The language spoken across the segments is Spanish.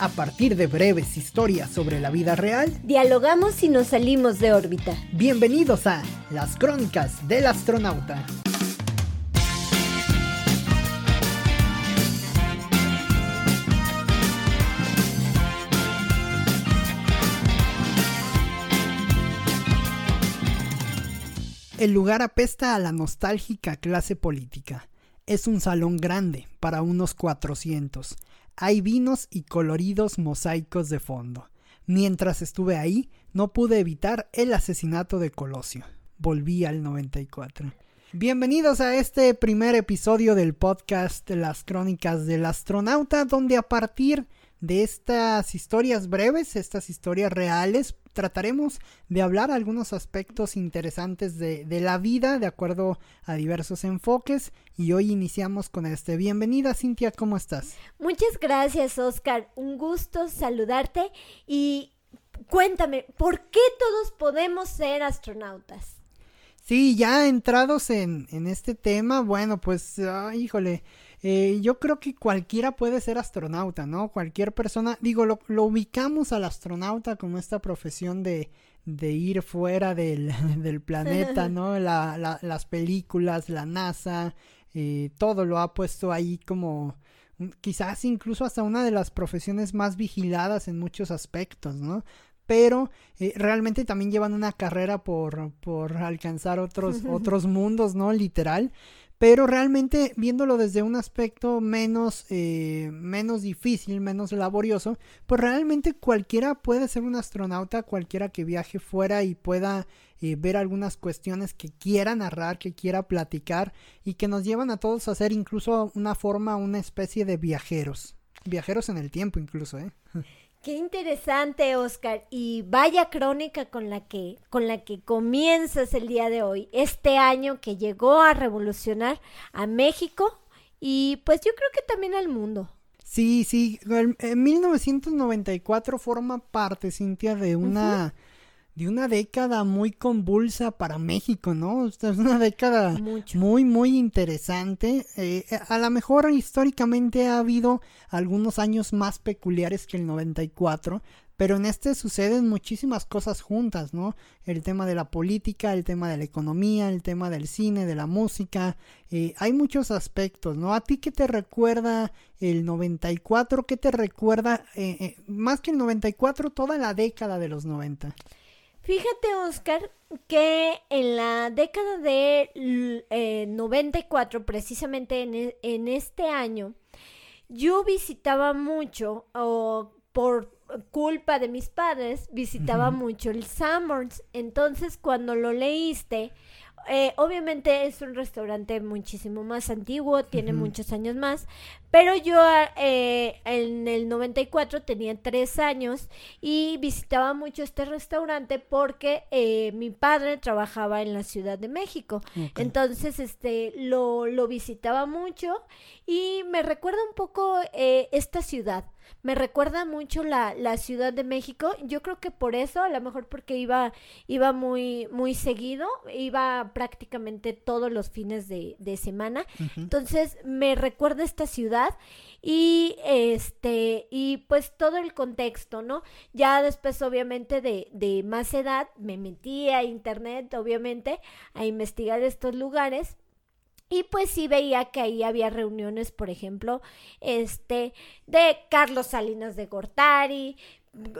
A partir de breves historias sobre la vida real, dialogamos y nos salimos de órbita. Bienvenidos a Las Crónicas del Astronauta. El lugar apesta a la nostálgica clase política. Es un salón grande, para unos 400 hay vinos y coloridos mosaicos de fondo. Mientras estuve ahí, no pude evitar el asesinato de Colosio. Volví al 94. Bienvenidos a este primer episodio del podcast Las Crónicas del Astronauta, donde a partir de estas historias breves, estas historias reales, trataremos de hablar algunos aspectos interesantes de, la vida de acuerdo a diversos enfoques y hoy iniciamos con este. Bienvenida Cintia, ¿cómo estás? Muchas gracias Oscar, un gusto saludarte y cuéntame, ¿por qué todos podemos ser astronautas? Sí, ya entrados en, en este tema, bueno, pues, híjole, eh, yo creo que cualquiera puede ser astronauta, ¿no? Cualquier persona, digo, lo, ubicamos al astronauta como esta profesión de, de ir fuera del, del planeta, ¿no? La, las películas, la NASA, eh, todo lo ha puesto ahí como quizás incluso hasta una de las profesiones más vigiladas en muchos aspectos, ¿no? Pero eh, realmente también llevan una carrera por, por alcanzar otros, otros mundos, ¿no? Literal pero realmente viéndolo desde un aspecto menos, eh, menos difícil, menos laborioso, pues realmente cualquiera puede ser un astronauta, cualquiera que viaje fuera y pueda eh, ver algunas cuestiones que quiera narrar, que quiera platicar y que nos llevan a todos a ser incluso una forma, una especie de viajeros, viajeros en el tiempo incluso, ¿eh? Qué interesante, Oscar, y vaya crónica con la que con la que comienzas el día de hoy, este año que llegó a revolucionar a México y pues yo creo que también al mundo. Sí, sí, en 1994 forma parte, Cintia, de una de una década muy convulsa para México, ¿no? Es una década muy, muy interesante. Eh, a lo mejor históricamente ha habido algunos años más peculiares que el 94, pero en este suceden muchísimas cosas juntas, ¿no? El tema de la política, el tema de la economía, el tema del cine, de la música, eh, hay muchos aspectos, ¿no? ¿A ti qué te recuerda el 94? ¿Qué te recuerda, eh, más que el 94, toda la década de los 90? Fíjate, Oscar, que en la década de 94, eh, precisamente en, e, en, este año, yo visitaba mucho, o por culpa de mis padres, visitaba mucho el Summers. Entonces, cuando lo leíste, eh, obviamente es un restaurante muchísimo más antiguo, tiene muchos años más, pero yo eh, en el 94 tenía tres años y visitaba mucho este restaurante porque eh, mi padre trabajaba en la Ciudad de México. Entonces, este, lo, lo visitaba mucho y me recuerda un poco esta ciudad me recuerda mucho la, la Ciudad de México. Yo creo que por eso, a lo mejor porque iba, iba muy, muy seguido, iba prácticamente todos los fines de, de semana. Entonces, me recuerda esta ciudad y este, y pues todo el contexto, ¿no? Ya después, obviamente, de, de más edad, me metí a internet, obviamente, a investigar estos lugares y pues sí veía que ahí había reuniones, por ejemplo, este, de Carlos Salinas de Gortari,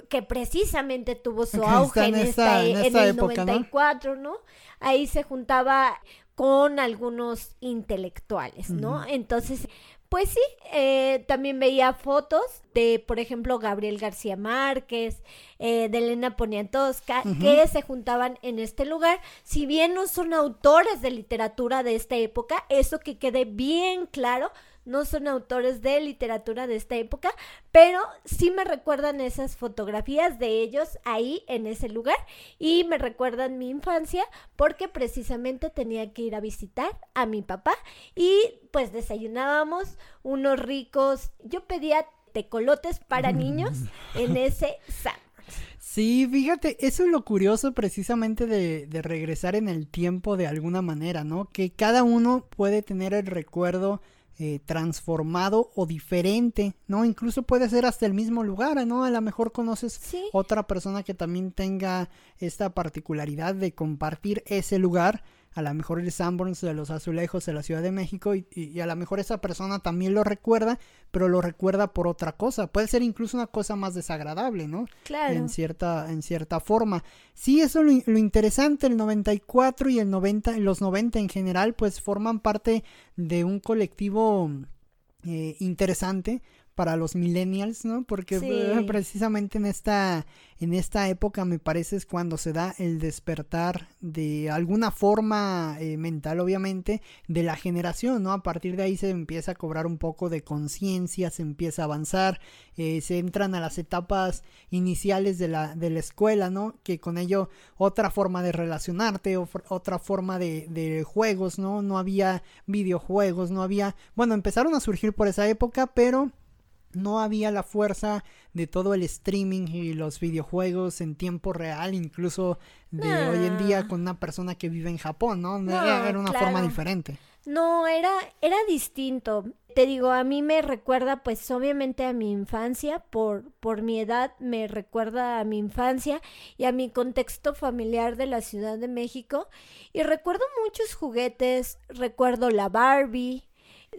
que precisamente tuvo su auge en, esta, en, el 94, ¿no? Ahí se juntaba con algunos intelectuales, ¿no? Entonces, pues sí, eh, también veía fotos de, por ejemplo, Gabriel García Márquez, eh, de Elena Poniatowska, que se juntaban en este lugar. Si bien no son autores de literatura de esta época, eso que quede bien claro, no son autores de literatura de esta época, pero sí me recuerdan esas fotografías de ellos ahí en ese lugar y me recuerdan mi infancia porque precisamente tenía que ir a visitar a mi papá y pues desayunábamos unos ricos, yo pedía tecolotes para niños en ese sábado. Sí, fíjate, eso es lo curioso precisamente de, de, regresar en el tiempo de alguna manera, ¿no? Que cada uno puede tener el recuerdo eh, transformado o diferente, ¿no? Incluso puede ser hasta el mismo lugar, ¿no? A lo mejor conoces otra persona que también tenga esta particularidad de compartir ese lugar a lo mejor el Sanborns de los Azulejos de la Ciudad de México y, a lo mejor esa persona también lo recuerda, pero lo recuerda por otra cosa. Puede ser incluso una cosa más desagradable, ¿no? Claro. En cierta, en cierta forma. Sí, eso lo, lo interesante, el 94 y el 90, los 90 en general, pues forman parte de un colectivo eh, interesante para los millennials, ¿no? Porque eh, precisamente en esta en esta época me parece es cuando se da el despertar de alguna forma eh, mental, obviamente, de la generación, ¿no? A partir de ahí se empieza a cobrar un poco de conciencia, se empieza a avanzar, eh, se entran a las etapas iniciales de la, de la escuela, ¿no? Que con ello otra forma de relacionarte, otra forma de, de juegos, ¿no? No había videojuegos, no había, bueno, empezaron a surgir por esa época, pero no había la fuerza de todo el streaming y los videojuegos en tiempo real, incluso de hoy en día con una persona que vive en Japón, ¿no? era, una forma diferente. No, era, era distinto. Te digo, a mí me recuerda pues obviamente a mi infancia, por, por mi edad me recuerda a mi infancia y a mi contexto familiar de la Ciudad de México. Y recuerdo muchos juguetes, recuerdo la Barbie,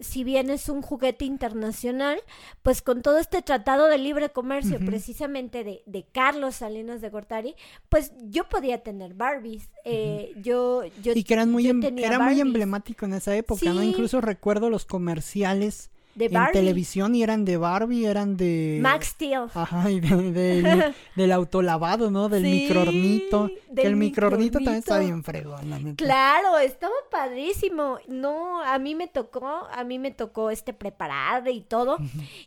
si bien es un juguete internacional, pues con todo este tratado de libre comercio precisamente de, de, Carlos Salinas de Gortari, pues yo podía tener Barbies. Eh, yo, yo, y que eran muy, em, era muy emblemático en esa época, ¿no? Incluso recuerdo los comerciales en televisión y eran de Barbie, eran de... Max Steel. Ajá, y de, del autolavado, ¿no? Del microornito. Que el microornito también está bien fregón, Claro, estaba padrísimo. No, a mí me tocó, a mí me tocó este preparar y todo.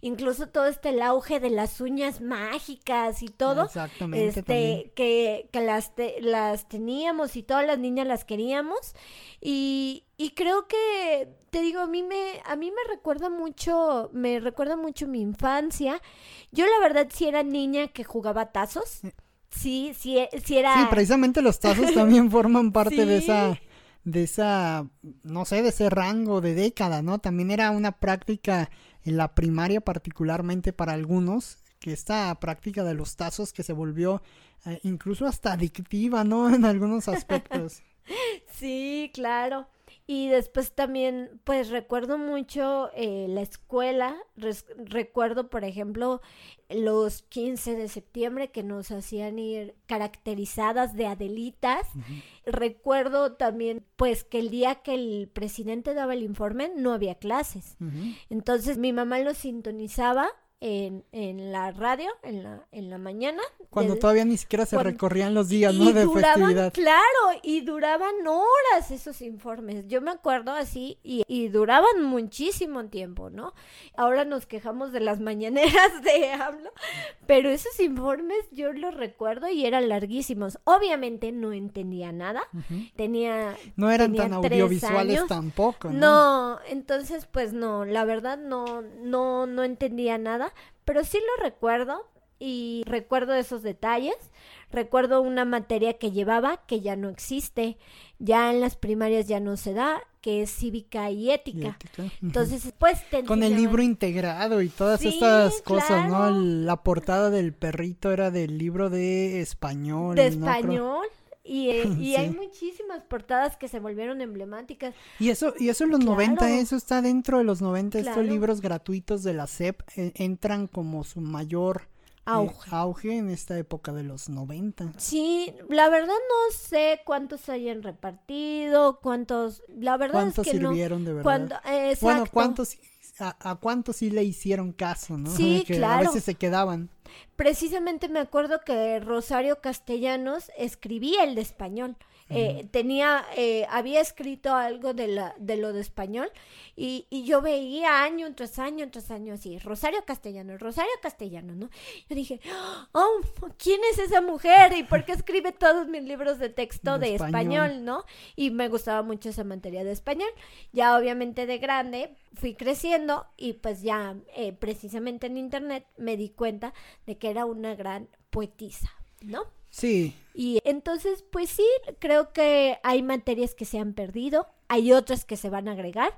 Incluso todo este el auge de las uñas mágicas y todo. Exactamente. Este, que, que las, las teníamos y todas las niñas las queríamos. Y, y creo que, te digo, a mí me, a mí me recuerda mucho, me recuerda mucho mi infancia. Yo la verdad sí era niña que jugaba tazos. Sí, sí, sí era. Sí, precisamente los tazos también forman parte de esa, de esa, no sé, de ese rango de década, ¿no? También era una práctica en la primaria particularmente para algunos, que esta práctica de los tazos que se volvió eh, incluso hasta adictiva, ¿no? En algunos aspectos. sí, claro. Y después también, pues recuerdo mucho eh, la escuela, recuerdo, por ejemplo, los 15 de septiembre que nos hacían ir caracterizadas de Adelitas. Recuerdo también, pues, que el día que el presidente daba el informe no había clases. Entonces mi mamá lo sintonizaba en, en la radio en la, en la mañana. Cuando todavía ni siquiera se recorrían los días, ¿no? De festividad. Claro, y duraban horas esos informes. Yo me acuerdo así, y, y duraban muchísimo tiempo, ¿no? Ahora nos quejamos de las mañaneras de hablo, pero esos informes yo los recuerdo y eran larguísimos. Obviamente no entendía nada. Tenía. No eran tan audiovisuales tampoco, ¿no? No, entonces, pues no, la verdad no, no, no entendía nada pero sí lo recuerdo y recuerdo esos detalles. Recuerdo una materia que llevaba que ya no existe, ya en las primarias ya no se da, que es cívica y ética. Entonces, pues con el libro integrado y todas estas cosas, ¿no? La portada del perrito era del libro de español. De español. Y, eh, y hay muchísimas portadas que se volvieron emblemáticas. Y eso, y eso en los 90, eso está dentro de los 90, estos libros gratuitos de la SEP eh, entran como su mayor eh, auge. en esta época de los 90. Sí, la verdad no sé cuántos hayan repartido, cuántos, la verdad ¿Cuántos es que sirvieron de verdad? bueno, cuántos a, cuántos sí le hicieron caso, ¿no? Sí, que claro. A veces se quedaban. Precisamente me acuerdo que Rosario Castellanos escribía el de español. Eh, tenía, eh, había escrito algo de, la, de lo de español y, y, yo veía año tras año tras año así, Rosario Castellano, Rosario Castellano, ¿no? Yo dije, oh, ¿quién es esa mujer? ¿Y por qué escribe todos mis libros de texto de, español. no? Y me gustaba mucho esa materia de español. Ya obviamente de grande fui creciendo y pues ya eh, precisamente en internet me di cuenta de que era una gran poetisa, ¿no? Sí. Y entonces, pues sí, creo que hay materias que se han perdido, hay otras que se van a agregar.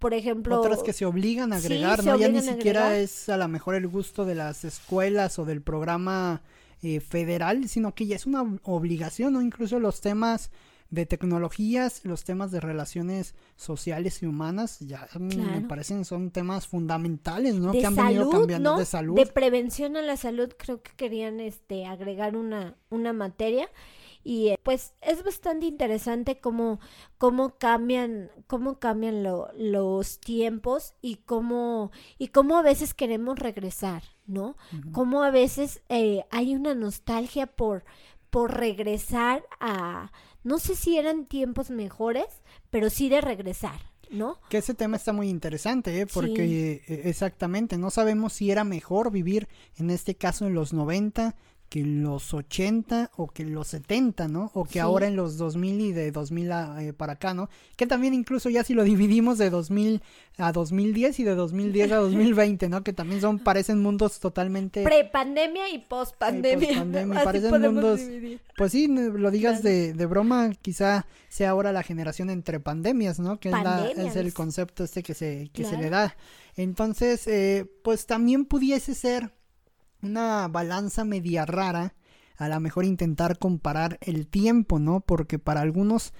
por ejemplo... Otras que se obligan a agregar, ¿no? Ya ni siquiera agregar. es a lo mejor el gusto de las escuelas o del programa eh, federal, sino que ya es una ob- obligación, ¿no? Incluso los temas de tecnologías, los temas de relaciones sociales y humanas, ya mm, me Claro. parecen son temas fundamentales, ¿no? de que han venido cambiando ¿no? de salud. De prevención a la salud, creo que querían este agregar una, una materia. Y eh, pues es bastante interesante cómo, cómo cambian, cómo cambian lo- los tiempos y cómo, y cómo a veces queremos regresar, ¿no? Ujú. Cómo a veces eh, hay una nostalgia por, por regresar a, no sé si eran tiempos mejores, pero sí de regresar, ¿no? Que ese tema está muy interesante, ¿eh? porque eh, exactamente, no sabemos si era mejor vivir en este caso en los 90 que en los 80 o que en los 70, ¿no? O que Sí. ahora en los 2000 y de 2000 a, eh, para acá, ¿no? Que también incluso ya si lo dividimos de 2000 a 2010 y de 2010 a 2020, ¿no? Que también son parecen mundos totalmente Prepandemia y Así parecen mundos- dividir. Pues sí, lo digas Claro. de, de broma, quizá sea ahora la generación entre pandemias, ¿no? Que es, la- Pandemias. es el concepto este que se, que se le da. Entonces, eh, pues también pudiese ser una balanza media rara, a lo mejor intentar comparar el tiempo, ¿no? Porque para algunos,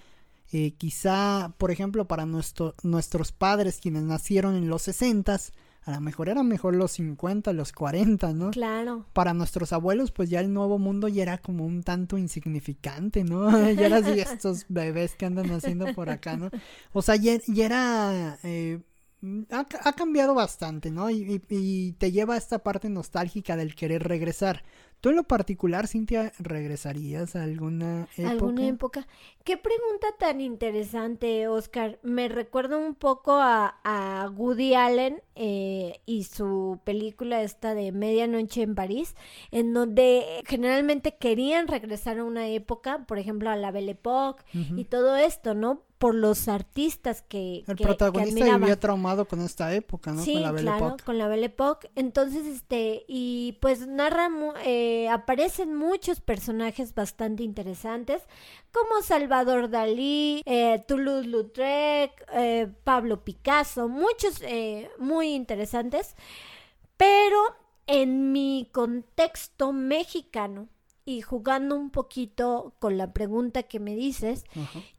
eh, quizá, por ejemplo, para nuestro, nuestros padres, quienes nacieron en los 60 a lo mejor eran mejor los 50, los 40, ¿no? Claro. para nuestros abuelos, pues ya el nuevo mundo ya era como un tanto insignificante, ¿no? ya era así estos bebés que andan haciendo por acá, ¿no? O sea, ya, ya era... eh, ha, ha cambiado bastante, ¿no? Y, y- y te lleva a esta parte nostálgica del querer regresar. ¿Tú en lo particular, Cintia, regresarías a alguna época? ¿Alguna época? Qué pregunta tan interesante, Oscar. Me recuerda un poco a, a Woody Allen eh, y su película esta de Medianoche en París, en donde generalmente querían regresar a una época, por ejemplo, a la Belle Époque y todo esto, ¿no? Por los artistas que, El que- que protagonista admiraban. vivía traumado con esta época, ¿no? Sí, con la Belle claro, Époque. con la Belle Époque. Entonces, este, y pues narra, eh, aparecen muchos personajes bastante interesantes, como Salvador Dalí, eh, Toulouse-Lautrec, eh, Pablo Picasso, muchos muy interesantes, pero en mi contexto mexicano y jugando un poquito con la pregunta que me dices,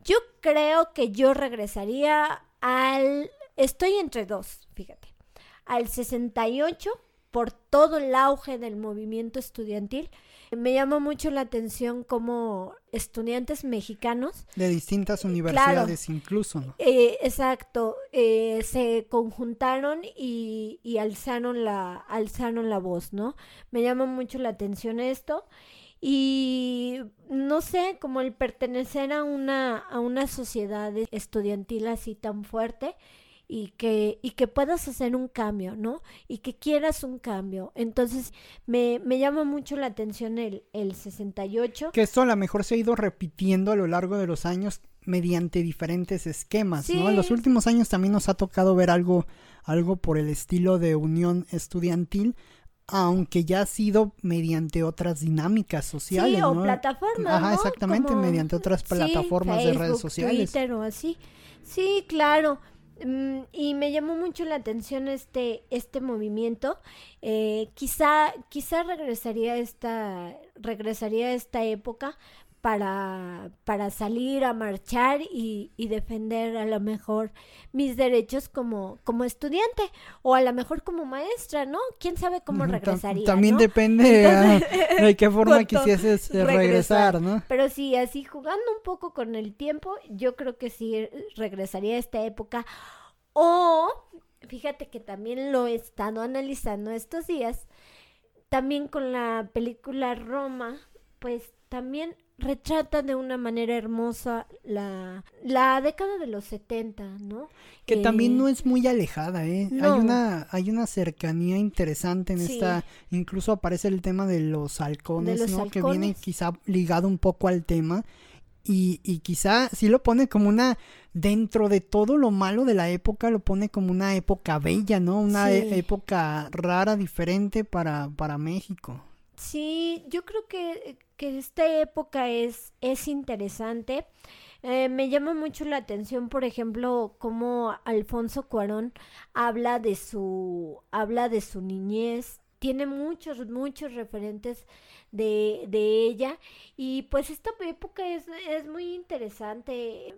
yo creo que yo regresaría al... Estoy entre dos, fíjate. Al 68 por todo el auge del movimiento estudiantil. Me llama mucho la atención como estudiantes mexicanos, De distintas universidades incluso, ¿no? eh, exacto, eh, se conjuntaron y, y alzaron, la, alzaron la voz, ¿no? Me llama mucho la atención esto. Y no sé, como el pertenecer a una, a una sociedad estudiantil así tan fuerte y que, y que puedas hacer un cambio, ¿no? Y que quieras un cambio. Entonces, me, me llama mucho la atención el, el 68. Que esto a lo mejor se ha ido repitiendo a lo largo de los años mediante diferentes esquemas, ¿no? En los últimos años también nos ha tocado ver algo, algo por el estilo de unión estudiantil, aunque ya ha sido mediante otras dinámicas sociales, Sí, o ¿no? plataformas, Ajá, ¿no? exactamente, Como- mediante otras sí, plataformas de redes sociales. Twitter o así. Sí, claro. Mm, y me llamó mucho la atención este este movimiento. Eh, quizá quizá regresaría a esta regresaría a esta época para, para salir a marchar y, y defender a lo mejor mis derechos como, como estudiante o a lo mejor como maestra, ¿no? ¿Quién sabe cómo regresaría? También ¿no? depende Entonces, de qué forma quisieses eh, regresar, ¿no? Pero sí, así jugando un poco con el tiempo, yo creo que sí regresaría a esta época. O, fíjate que también lo he estado analizando estos días, también con la película Roma, pues también retrata de una manera hermosa la, la década de los 70, ¿no? Que también Eh, no es muy alejada, ¿eh? no. Hay una, hay una cercanía interesante en Sí. esta, incluso aparece el tema de los halcones, los ¿no? Que viene quizá ligado un poco al tema. Y, y quizá sí lo pone como una, dentro de todo lo malo de la época, lo pone como una época bella, ¿no? Una Sí. e- época rara, diferente para, para México. Sí, yo creo que, que esta época es, es interesante. Eh, me llama mucho la atención, por ejemplo, cómo Alfonso Cuarón habla de su, habla de su niñez, tiene muchos, muchos referentes de, de ella y pues esta época es, es muy interesante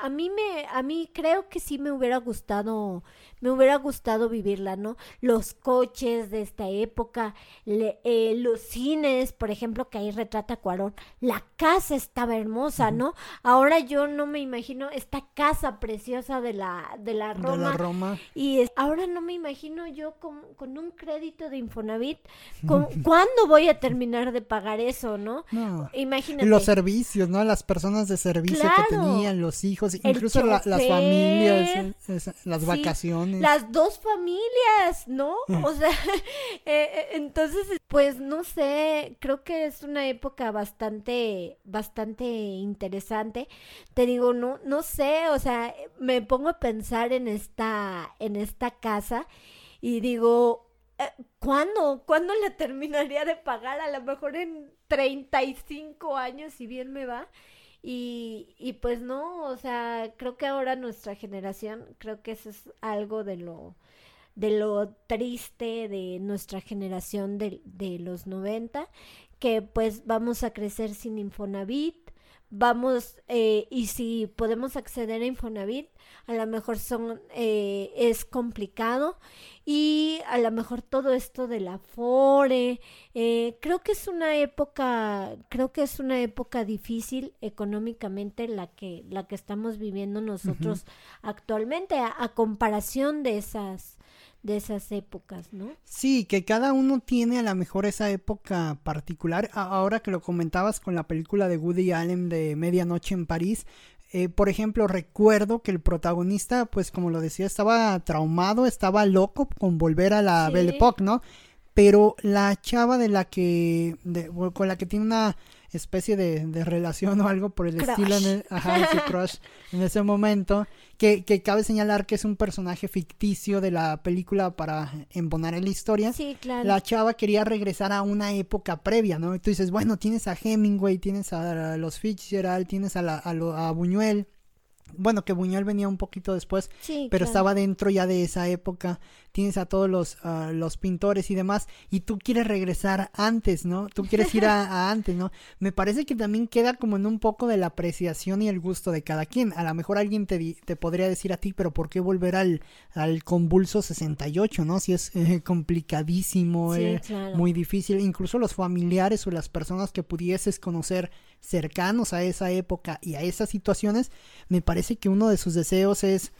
a mí me, a mí creo que sí me hubiera gustado, me hubiera gustado vivirla, ¿no? Los coches de esta época, eh, los cines, por ejemplo, que ahí retrata Cuarón, la casa estaba hermosa, ¿no? Ahora yo no me imagino esta casa preciosa de la, de la Roma. De la Roma. Y ahora no me imagino yo con, con un crédito de Infonavit, con, ¿cuándo voy a terminar de pagar eso, no? no. Imagínate. Los servicios, ¿no? Las personas de servicio que tenían, los hijos incluso las familias, las vacaciones. Las dos familias, ¿no? O sea, eh, eh, entonces, pues no sé, creo que es una época bastante, bastante interesante. Te digo, no, no sé, o sea, me pongo a pensar en esta, en esta casa y digo, eh, ¿cuándo? ¿Cuándo la terminaría de pagar? A lo mejor en 35 años, si bien me va. Y, y pues no, o sea, creo que ahora nuestra generación, creo que eso es algo de lo, de lo triste de nuestra generación de, de los 90, que pues vamos a crecer sin Infonavit, vamos, eh, y si podemos acceder a Infonavit, a lo mejor son, eh, es complicado. Y a lo mejor todo esto de la FORE, eh, creo que es una época, creo que es una época difícil económicamente la que, la que estamos viviendo nosotros actualmente a comparación de esas de esas épocas, ¿no? Sí, que cada uno tiene a lo mejor esa época particular. Ahora que lo comentabas con la película de Woody Allen de Medianoche en París, eh, por ejemplo, recuerdo que el protagonista, pues como lo decía, estaba traumado, estaba loco con volver a la Belle Époque, ¿no? Pero la chava de la que, con la que tiene una especie de, de relación o algo por el estilo, en ajá, ese crush en ese momento, que, que, cabe señalar que es un personaje ficticio de la película para embonar en la historia. Sí, claro. La chava quería regresar a una época previa, ¿no? Y tú dices, bueno, tienes a Hemingway, tienes a los Fitzgerald, tienes a, la, a, a Buñuel, bueno, que Buñuel venía un poquito después, pero estaba dentro ya de esa época. Tienes a todos los, ah, los pintores y demás, y tú quieres regresar antes, ¿no? Tú quieres ir a, antes, ¿no? Me parece que también queda como en un poco de la apreciación y el gusto de cada quien. A lo mejor alguien te, te podría decir a ti, pero ¿por qué volver al, al convulso 68, ¿no? Si es eh, complicadísimo, eh, muy difícil. Incluso los familiares o las personas que pudieses conocer cercanos a esa época y a esas situaciones, me parece que uno de sus deseos es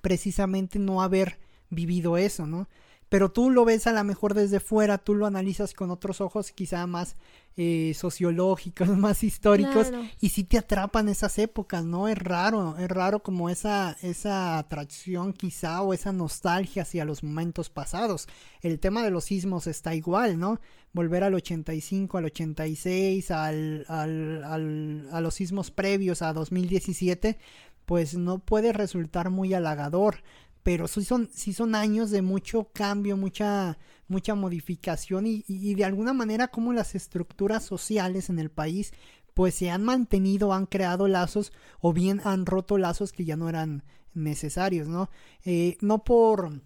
precisamente no haber vivido eso, ¿no? Pero tú lo ves a lo mejor desde fuera, tú lo analizas con otros ojos quizá más eh, sociológicos, más históricos, y si te atrapan esas épocas, ¿no? Es raro, es raro como esa, esa atracción quizá o esa nostalgia hacia los momentos pasados. El tema de los sismos está igual, ¿no? Volver al 85, al 86, al, al, al, a los sismos previos a 2017, pues no puede resultar muy halagador pero sí son, sí son años de mucho cambio, mucha, mucha modificación y, y, de alguna manera como las estructuras sociales en el país pues se han mantenido, han creado lazos o bien han roto lazos que ya no eran necesarios, ¿no? Eh, no por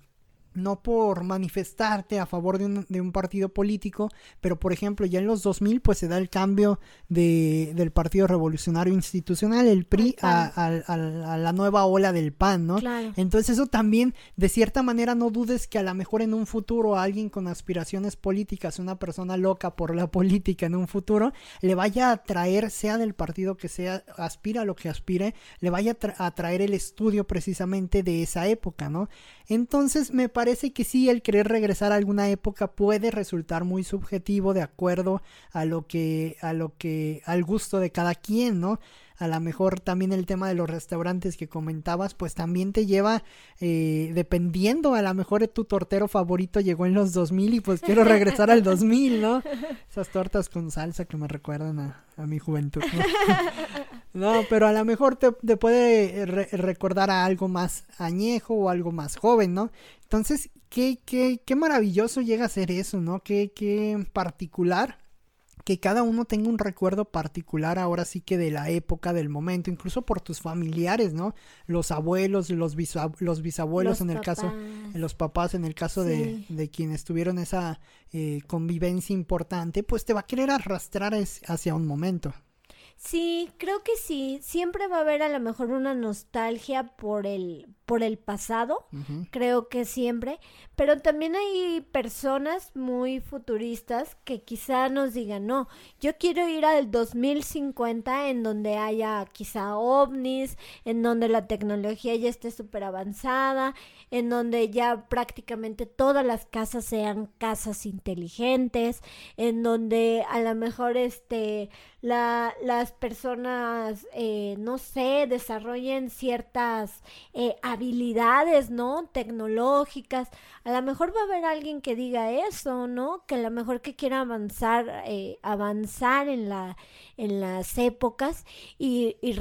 no por manifestarte a favor de un, de un, partido político, pero por ejemplo ya en los 2000 pues se da el cambio de, del Partido Revolucionario Institucional, el PRI, a, a, la nueva ola del PAN, ¿no? Entonces eso también, de cierta manera, no dudes que a lo mejor en un futuro alguien con aspiraciones políticas, una persona loca por la política en un futuro, le vaya a traer, sea del partido que sea, aspira a lo que aspire, le vaya a traer el estudio precisamente de esa época, ¿no? Entonces me parece que sí, el querer regresar a alguna época puede resultar muy subjetivo de acuerdo a lo que, a lo que, al gusto de cada quien, ¿no? a lo mejor también el tema de los restaurantes que comentabas, pues también te lleva, eh, dependiendo, a lo mejor tu tortero favorito llegó en los 2000 y pues quiero regresar al 2000, ¿no? Esas tortas con salsa que me recuerdan a, a mi juventud. ¿no? pero a lo mejor te, te puede recordar a algo más añejo o algo más joven, ¿no? Entonces, qué, qué, qué maravilloso llega a ser eso, ¿no? Qué, qué particular que cada uno tenga un recuerdo particular ahora sí que de la época, del momento, incluso por tus familiares, ¿no? Los abuelos, los, los bisabuelos en el caso, los papás en el caso de, de, quienes tuvieron esa eh, convivencia importante, pues te va a querer arrastrar hacia un momento. Sí, creo que sí. Siempre va a haber a lo mejor una nostalgia por el, por el pasado. Creo que siempre. Pero también hay personas muy futuristas que quizá nos digan, no, yo quiero ir al 2050 en donde haya quizá ovnis, en donde la tecnología ya esté súper avanzada, en donde ya prácticamente todas las casas sean casas inteligentes, en donde a lo mejor este la, las personas, eh, no sé, desarrollen ciertas eh, habilidades, ¿no? Tecnológicas. A lo mejor va a haber alguien que diga eso, ¿no? Que a lo mejor que quiera avanzar, eh, avanzar en, la, en las épocas y, y,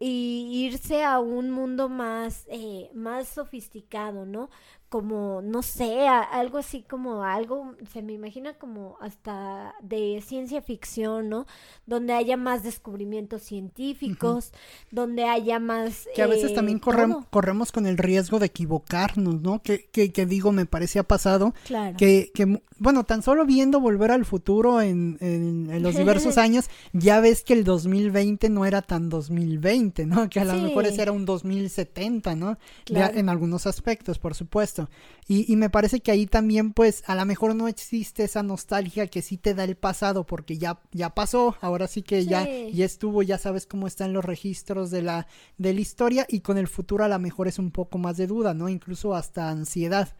y irse a un mundo más, más sofisticado, ¿no? Como, no sé, algo así como algo, se me imagina como hasta de ciencia ficción, ¿no? Donde haya más descubrimientos científicos, donde haya más... Que a veces también eh, corremos con el riesgo de equivocarnos, ¿no? Que, que, que digo, me parece ha pasado. Claro. Que, que, bueno, tan solo viendo Volver al Futuro en, en, los diversos años, ya ves que el 2020 no era tan 2020, ¿no? Que a lo mejor ese era un 2070, ¿no? en algunos aspectos, por supuesto. Y, me parece que ahí también, pues, a lo mejor no existe esa nostalgia que sí te da el pasado, porque ya, ya pasó, ahora sí que ya, ya estuvo, ya sabes cómo están los registros de la, de la historia, y con el futuro a lo mejor es un poco más de duda, ¿no? Incluso hasta ansiedad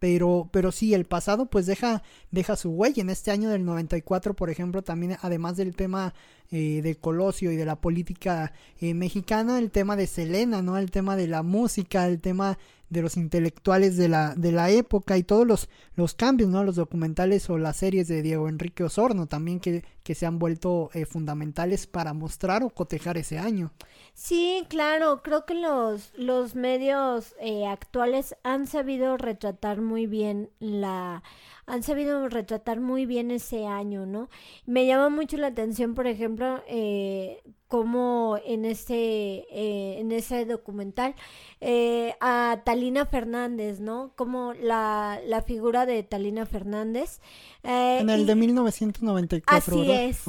pero, pero sí, el pasado pues deja, deja su huella. En este año del 94, por ejemplo, también además del tema eh, de Colosio y de la política eh, mexicana, el tema de Selena, ¿no? El tema de la música, el tema de los intelectuales de la, de la época y todos los, los cambios, ¿no? Los documentales o las series de Diego Enrique Osorno también que, que se han vuelto eh, fundamentales para mostrar o cotejar ese año. Sí, claro, creo que los, los medios actuales han sabido retratar muy bien la han sabido retratar muy bien ese año, ¿no? Me llama mucho la atención, por ejemplo, eh, como en ese, eh, en ese documental eh, a Talina Fernández, ¿no? Como la, la figura de Talina Fernández. Eh, en el de 1994. Así es.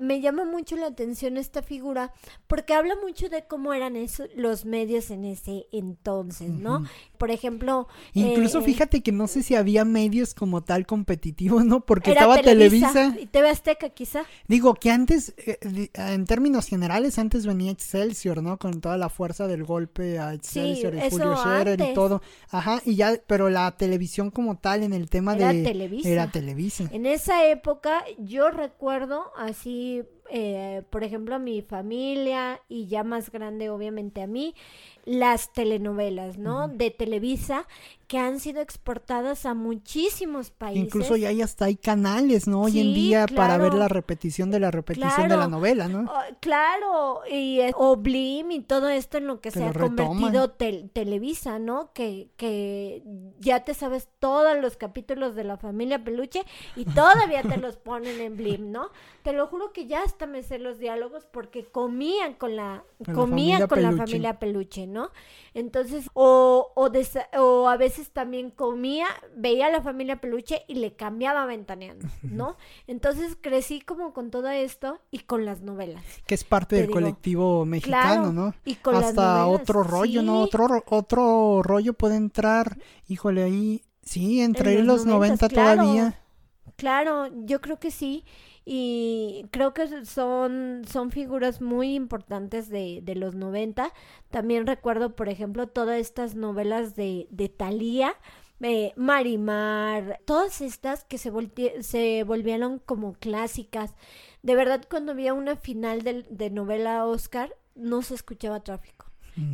Me llama mucho la atención esta figura porque habla mucho de cómo eran esos, los medios en ese entonces, ¿no? Por ejemplo... Incluso fíjate que no sé si había medios como tal competitivos, ¿no? Porque estaba Televisa, Y TV Azteca quizá. Digo que antes, en términos generales, antes venía Excelsior, ¿no? Con toda la fuerza del golpe a Excelsior y Julio Scherer y todo. Ajá, y ya, pero la televisión como tal en el tema era de... Televisa. Era Televisa. En esa época yo recuerdo así, the eh, por ejemplo, a mi familia y ya más grande obviamente a mí, las telenovelas, ¿no? De Televisa, que han sido exportadas a muchísimos países. Incluso ya hay hasta hay canales, ¿no? Hoy en día para ver la repetición de la repetición de la novela, ¿no? Oh, claro, y o Blim y todo esto en lo que se ha convertido Televisa, ¿no? Que, que ya te sabes todos los capítulos de la familia Peluche y todavía te los ponen en Blim, ¿no? Te lo juro que ya hasta me sé los diálogos porque comían con la, comían con la familia Peluche, ¿no? Entonces, o, o, o, a veces también comía, veía a la familia peluche y le cambiaba ventaneando, ¿no? Entonces crecí como con todo esto y con las novelas. Que es parte del colectivo mexicano, ¿no? Y con Hasta otro rollo, ¿no? Otro, otro rollo puede entrar, híjole, ahí, sí, entre los, 90, todavía. Claro, yo creo que sí y creo que son, son figuras muy importantes de, de los 90. También recuerdo, por ejemplo, todas estas novelas de, de Thalía, eh, Marimar, todas estas que se, se volvieron como clásicas. De verdad, cuando había una final de, de novela Oscar, no se escuchaba tráfico.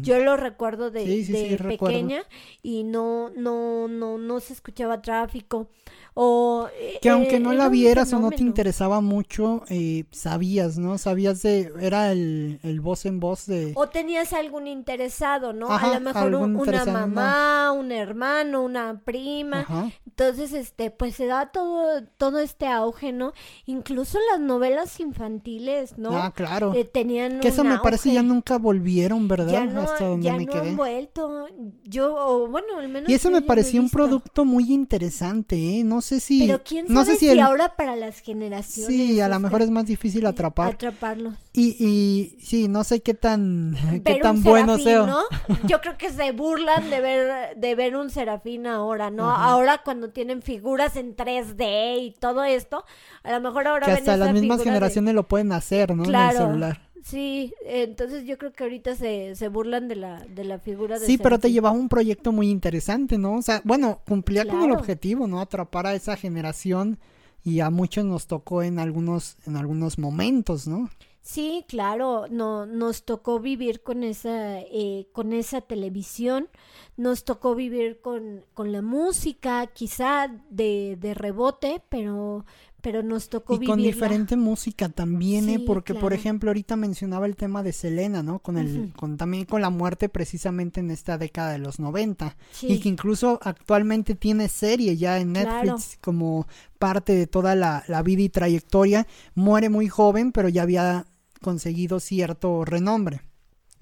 Yo lo recuerdo de, de pequeña y no, no, no, no se escuchaba tráfico O, que aunque eh, no la vieras o no te interesaba mucho, eh, sabías, ¿no? Sabías de, era el, el voz en voz de... O tenías algún interesado, ¿no? Ajá, a lo mejor un- una mamá, un hermano, una prima. Ajá. Entonces, este, pues se da todo, todo este auge, ¿no? Incluso las novelas infantiles, ¿no? Ah, claro. Eh, tenían que eso un me parece auge. ya nunca volvieron, ¿verdad? Ya no, Hasta donde ya me no quedé. han vuelto. Yo, o bueno, al menos Y eso me parecía un producto muy interesante, ¿eh? No sé si... Pero quién no sabe sé si, si, el- ahora para las generaciones. Sí, a lo mejor es más difícil atrapar. Atraparlos. Y, y sí, no sé qué tan, qué tan bueno sea. ¿no? Yo creo que se burlan de ver, de ver un serafín ahora, ¿no? Ahora cuando tienen figuras en 3D y todo esto, a lo mejor ahora Que ven hasta las mismas de- generaciones lo pueden hacer, ¿no? En el celular. Sí, entonces yo creo que ahorita se, se burlan de la, de la figura de Sí, pero te llevaba un proyecto muy interesante, ¿no? O sea, bueno, cumplía con el objetivo, ¿no? Atrapar a esa generación y a muchos nos tocó en algunos, en algunos momentos, ¿no? Sí, claro, no, nos tocó vivir con esa, eh, con esa televisión, nos tocó vivir con, con la música, quizá de, de rebote, pero, pero nos tocó Y con diferente música también, ¿eh? Porque, por ejemplo, ahorita mencionaba el tema de Selena, ¿no? Con el, con también con la muerte precisamente en esta década de los 90. Sí. Y que incluso actualmente tiene serie ya en Claro. Netflix como parte de toda la, la vida y trayectoria. Muere muy joven, pero ya había conseguido cierto renombre.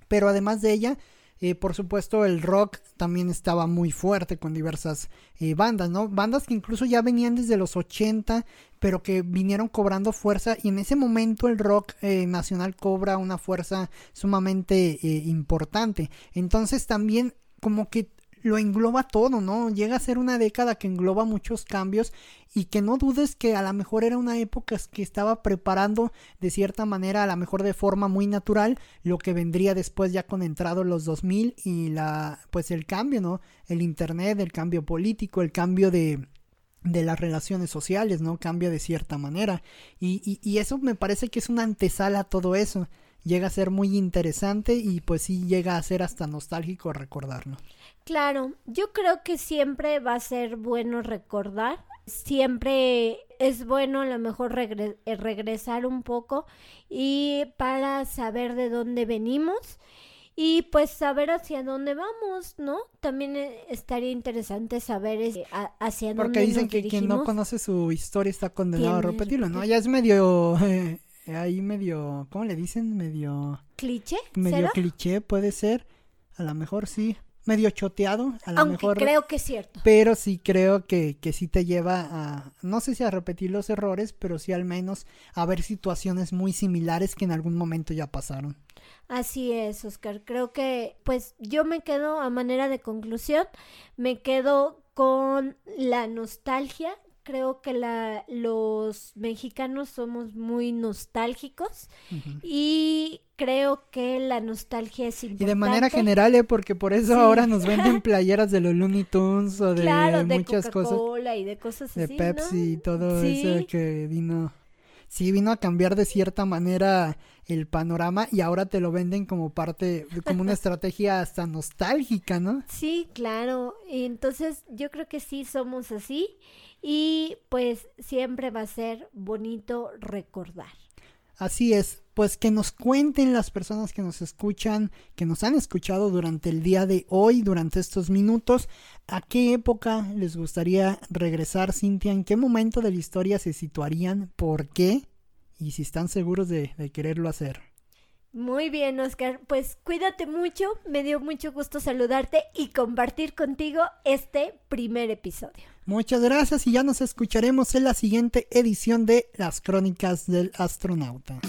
Pero además de ella, eh, por supuesto, el rock también estaba muy fuerte con diversas eh, bandas, ¿no? Bandas que incluso ya venían desde los 80, pero que vinieron cobrando fuerza y en ese momento el rock eh, nacional cobra una fuerza sumamente importante. Entonces también como que lo engloba todo, ¿no? Llega a ser una década que engloba muchos cambios y que no dudes que a lo mejor era una época que estaba preparando de cierta manera, a lo mejor de forma muy natural, lo que vendría después ya con entrado los 2000 y la pues el cambio, ¿no? El internet, el cambio político, el cambio de de las relaciones sociales, ¿no? Cambia de cierta manera. Y, y, y eso me parece que es una antesala a todo eso. Llega a ser muy interesante y pues sí llega a ser hasta nostálgico recordarlo. Claro, yo creo que siempre va a ser bueno recordar, siempre es bueno a lo mejor regre- eh, regresar un poco y para saber de dónde venimos y pues saber hacia dónde vamos, ¿no? También eh, estaría interesante saber eh, a- hacia dónde Porque dicen nos que quien no conoce su historia está condenado a repetirlo, ¿no? Ya es medio... eh, ahí medio... ¿Cómo le dicen? Medio... ¿Cliché? Medio ¿Será? cliché puede ser. A lo mejor sí. Medio choteado. A lo Aunque mejor... creo que es cierto. Pero sí creo que, que sí te lleva a, no sé si a repetir los errores, pero sí al menos a ver situaciones muy similares que en algún momento ya pasaron. Así es, Oscar. Creo que, pues, yo me quedo a manera de conclusión, me quedo con la nostalgia. Creo que la, los mexicanos somos muy nostálgicos y creo que la nostalgia es Y importante. de manera general, ¿eh? porque por eso Sí. ahora nos venden playeras de los Looney Tunes o de claro, de muchas cosas, y de cosas de así, ¿no? Pepsi y todo Sí. eso que vino, sí vino a cambiar de cierta manera el panorama y ahora te lo venden como parte, como una estrategia hasta nostálgica, ¿no? Sí, claro. Entonces yo creo que sí somos así y pues siempre va a ser bonito recordar. Así es, pues que nos cuenten las personas que nos escuchan, que nos han escuchado durante el día de hoy, durante estos minutos, a qué época les gustaría regresar, Cintia, en qué momento de la historia se situarían, por qué y si están seguros de, de quererlo hacer. Muy bien, Oscar. Pues cuídate mucho. Me dio mucho gusto saludarte y compartir contigo este primer episodio. Muchas gracias y ya nos escucharemos en la siguiente edición de Las Crónicas del Astronauta.